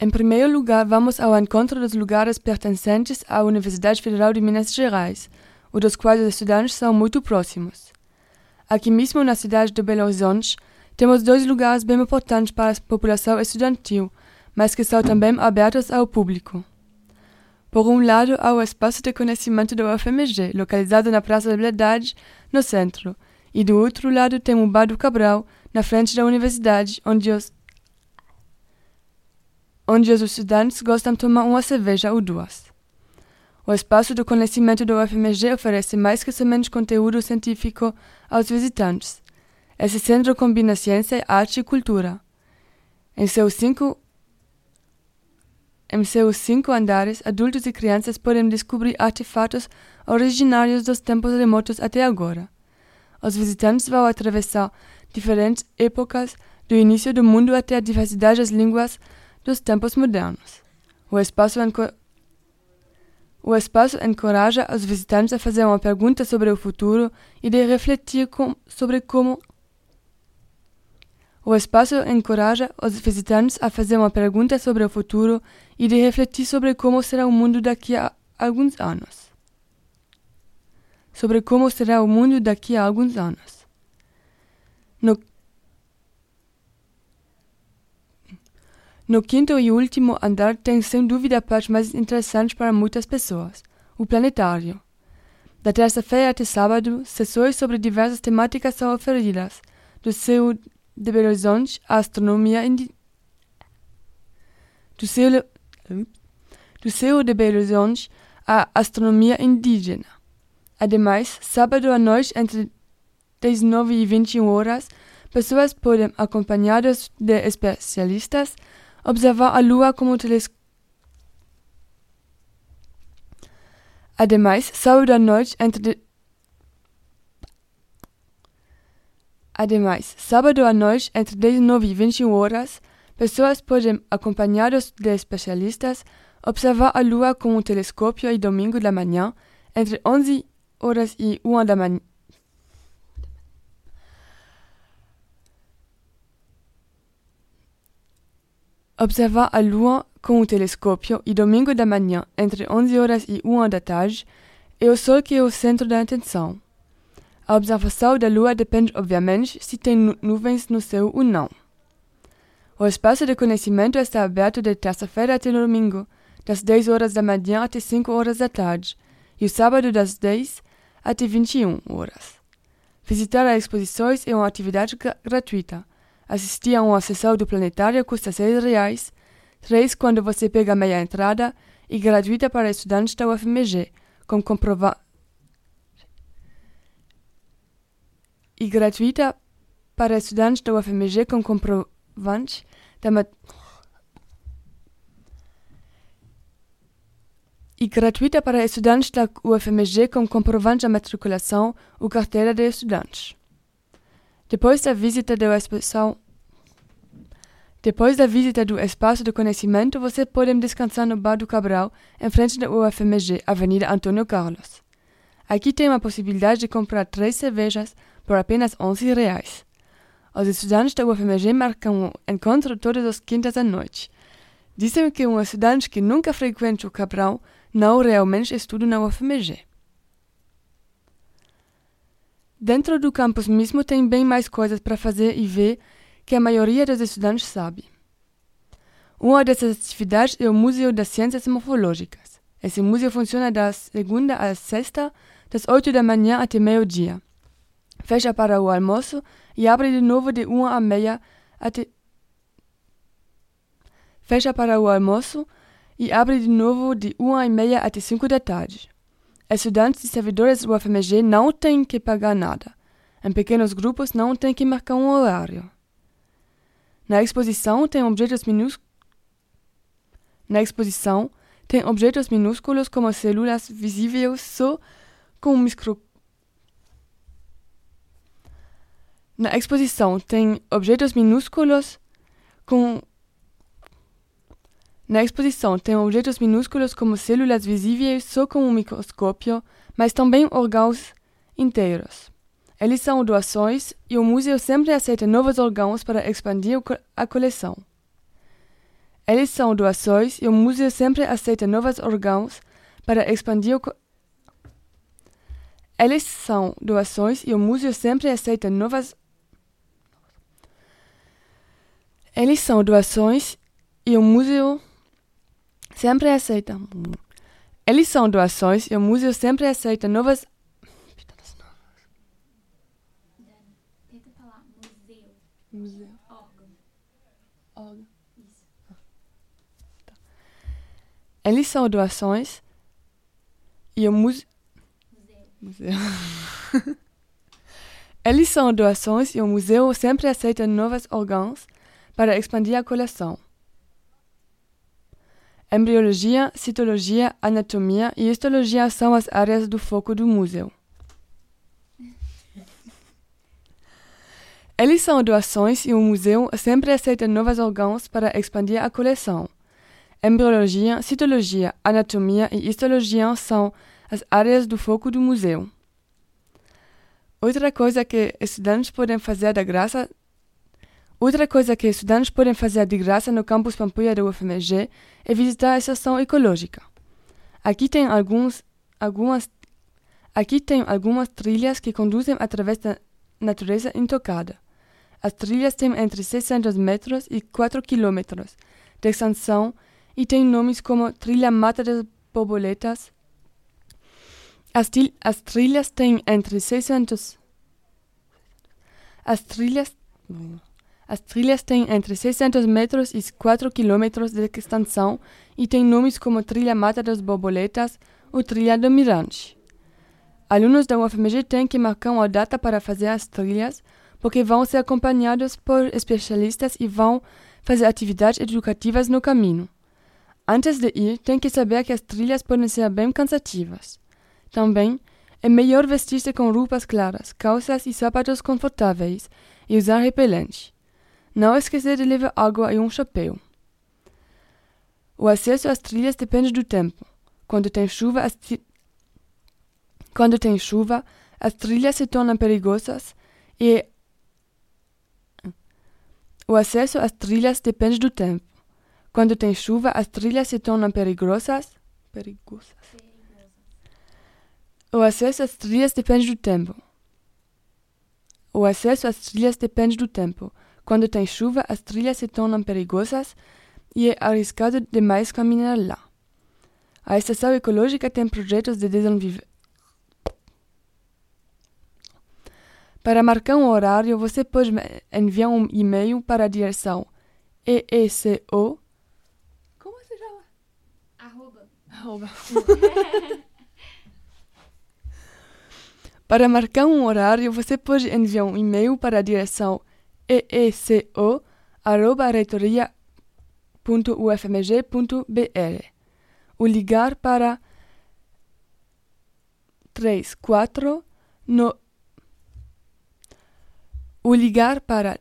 Em primeiro lugar, vamos ao encontro dos lugares pertencentes à Universidade Federal de Minas Gerais, o dos quais os estudantes são muito próximos. Aqui mesmo na cidade de Belo Horizonte, temos dois lugares bem importantes para a população estudantil, mas que são também abertos ao público. Por um lado, há o Espaço de Conhecimento da UFMG, localizado na Praça da Liberdade, no centro, e do outro lado tem o Bar do Cabral, na frente da universidade, onde os, onde os estudantes gostam de tomar uma cerveja ou duas. O Espaço do Conhecimento da UFMG oferece mais que somente conteúdo científico aos visitantes. Esse centro combina ciência, arte e cultura. Em seus cinco em seus cinco andares, adultos e crianças podem descobrir artefatos originários dos tempos remotos até agora. Os visitantes vão atravessar diferentes épocas, do início do mundo até a diversidade das línguas dos tempos modernos. O espaço, o espaço encoraja os visitantes a fazer uma pergunta sobre o futuro e de refletir com, sobre como o espaço encoraja os visitantes a fazer uma pergunta sobre o futuro e de refletir sobre como será o mundo daqui a alguns anos. Sobre como será o mundo daqui a alguns anos. No, no quinto e último andar tem sem dúvida a parte mais interessante para muitas pessoas: o planetário. Da terça-feira até sábado, sessões sobre diversas temáticas são oferidas, do seu de Belo Horizonte a astronomia indi... do céu do céu de Belo Horizonte a astronomia indígena. Ademais, sábado à noite entre 19 e 21 horas, pessoas podem, acompanhadas de especialistas, observar a Lua com o telescópio. Ademais, sábado à noite entre Ademais, sábado à noite, entre 19 e 21 horas, pessoas podem, acompanhadas de especialistas, observar a Lua com um telescópio e domingo da manhã, entre 11 horas e 1 da manhã. Observar a Lua com o telescópio e domingo da manhã, entre 11 horas e 1 da tarde, é o Sol que é o centro da atenção. A observação da Lua depende, obviamente, se tem nuvens no céu ou não. O espaço de conhecimento está aberto de terça-feira até domingo, das 10 horas da manhã até 5 horas da tarde, e o sábado das 10 até 21 horas. Visitar as exposições é uma atividade gratuita. Assistir a sessão do planetário custa 6 reais, 3 quando você pega meia entrada e gratuita para estudantes da UFMG, com comprovante e gratuita para estudantes da UFMG com comprovante da mat e gratuita para estudantes da UFMG com comprovante da matriculação ou carteira de estudantes. Depois da visita da exposição depois da visita do Espaço do Conhecimento, você pode descansar no Bar do Cabral, em frente da UFMG, Avenida Antônio Carlos. Aqui tem a possibilidade de comprar três cervejas por apenas 11 reais. Os estudantes da UFMG marcam um encontro todas as quintas à noite. Dizem que um estudante que nunca frequenta o Cabral não realmente estuda na UFMG. Dentro do campus mesmo tem bem mais coisas para fazer e ver que a maioria dos estudantes sabe. Uma dessas atividades é o Museu das Ciências Morfológicas. Esse museu funciona da segunda à sexta, das 8 da manhã até meio-dia fecha para o almoço e abre de novo de uma à meia até. Fecha para o almoço e abre de novo de uma e meia até cinco da tarde. Estudantes e servidores do UFMG não têm que pagar nada. Em pequenos grupos não têm que marcar um horário. Na exposição tem objetos minúsculos. Na exposição tem objetos minúsculos como células visíveis só com um microscópio Na exposição tem objetos minúsculos com na exposição tem objetos minúsculos como células visíveis só com um microscópio, mas também órgãos inteiros. Eles são doações e o museu sempre aceita novos órgãos para expandir a coleção. Eles são doações e o museu sempre aceita novos órgãos para expandir. Eles são doações e o museu sempre aceita novas. Eles são doações e o museu sempre aceita. Eles são doações e o museu sempre aceita novas. Tenta falar museu. Museu. Órgão. Isso. Eles são doações e o museu. Museu. Museu. Eles são doações e o museu sempre aceita novos órgãos para expandir a coleção. Embriologia, citologia, anatomia e histologia são as áreas do foco do museu. Eles são doações e o museu sempre aceita novos órgãos para expandir a coleção. Embriologia, citologia, anatomia e histologia são as áreas do foco do museu. Outra coisa que estudantes podem fazer da graça Outra coisa que estudantes podem fazer de graça no campus Pampulha da UFMG é visitar a estação ecológica. Aqui tem alguns, algumas, aqui tem algumas trilhas que conduzem através da natureza intocada. As trilhas têm entre 600 metros e 4 quilômetros de extensão e têm nomes como Trilha Mata das Borboletas. As, as trilhas têm entre 600 as trilhas as trilhas têm entre 600 metros e 4 quilômetros de extensão e têm nomes como Trilha Mata das Borboletas ou Trilha do Mirante. Alunos da UFMG têm que marcar uma data para fazer as trilhas, porque vão ser acompanhados por especialistas e vão fazer atividades educativas no caminho. Antes de ir, tem que saber que as trilhas podem ser bem cansativas. Também é melhor vestir-se com roupas claras, calças e sapatos confortáveis e usar repelente. Não esquecer de levar água e um chapéu. O acesso às trilhas depende do tempo. Quando tem chuva, as, Quando tem chuva, as trilhas se tornam perigosas e o acesso às trilhas depende do tempo. Quando tem chuva, as trilhas se tornam perigosas. Perigosas. O acesso às trilhas depende do tempo. O acesso às trilhas depende do tempo. Quando tem chuva, as trilhas se tornam perigosas e é arriscado demais caminhar lá. A estação ecológica tem projetos de desenvolvimento. Para marcar um horário, você pode enviar um e-mail para a direção EECO. Como se chama? Arroba. Arroba. para marcar um horário, você pode enviar um e-mail para a direção eeco@reitoria.ufmg.br. O ligar para 34 no o ligar para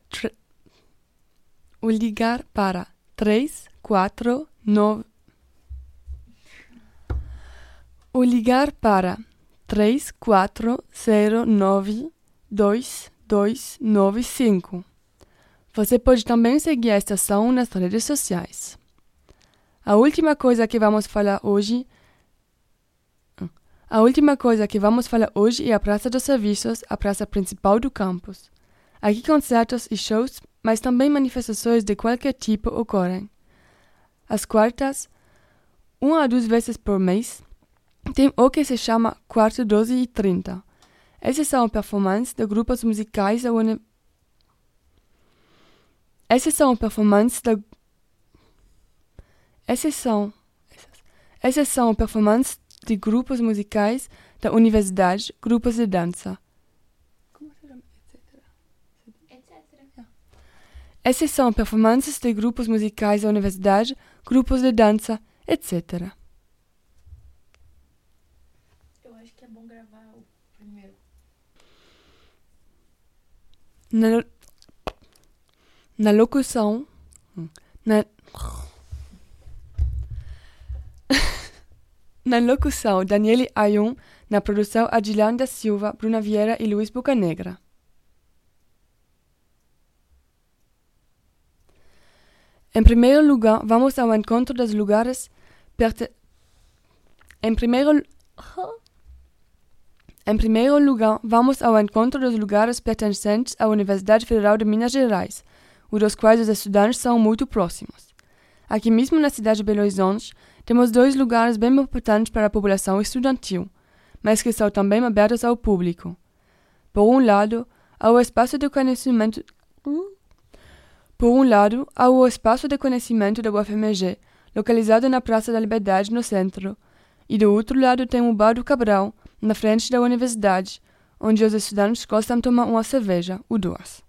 o ligar para 3 4 9 o ligar para 3 4 0 9 2 2 9 5 você pode também seguir a estação nas redes sociais. A última coisa que vamos falar hoje a última coisa que vamos falar hoje é a Praça dos Serviços, a praça principal do campus. Aqui concertos e shows, mas também manifestações de qualquer tipo ocorrem. Às quartas, uma a duas vezes por mês, tem o que se chama Quarto 12 e 30. Essas são performances de grupos musicais essas são performances da essas são essas são performances de grupos musicais da universidade, grupos de dança. Como se chama? Etc. Essas são performances de grupos musicais da universidade, grupos de dança, etc. Eu acho que é bom gravar o primeiro. Na, na locução. Na, na locução, Daniele Ayun. Na produção, Adilane da Silva, Bruna Vieira e Luiz Bocanegra. Em primeiro lugar, vamos ao encontro dos lugares perte... Em primeiro Em primeiro lugar, vamos ao encontro dos lugares pertencentes à Universidade Federal de Minas Gerais, o dos quais os estudantes são muito próximos. Aqui mesmo na cidade de Belo Horizonte, temos dois lugares bem importantes para a população estudantil, mas que são também abertos ao público. Por um lado, há o espaço de conhecimento. Por um lado, há o espaço de conhecimento da UFMG, localizado na Praça da Liberdade, no centro, e do outro lado tem o Bar do Cabral, na frente da universidade, onde os estudantes gostam de tomar uma cerveja ou duas.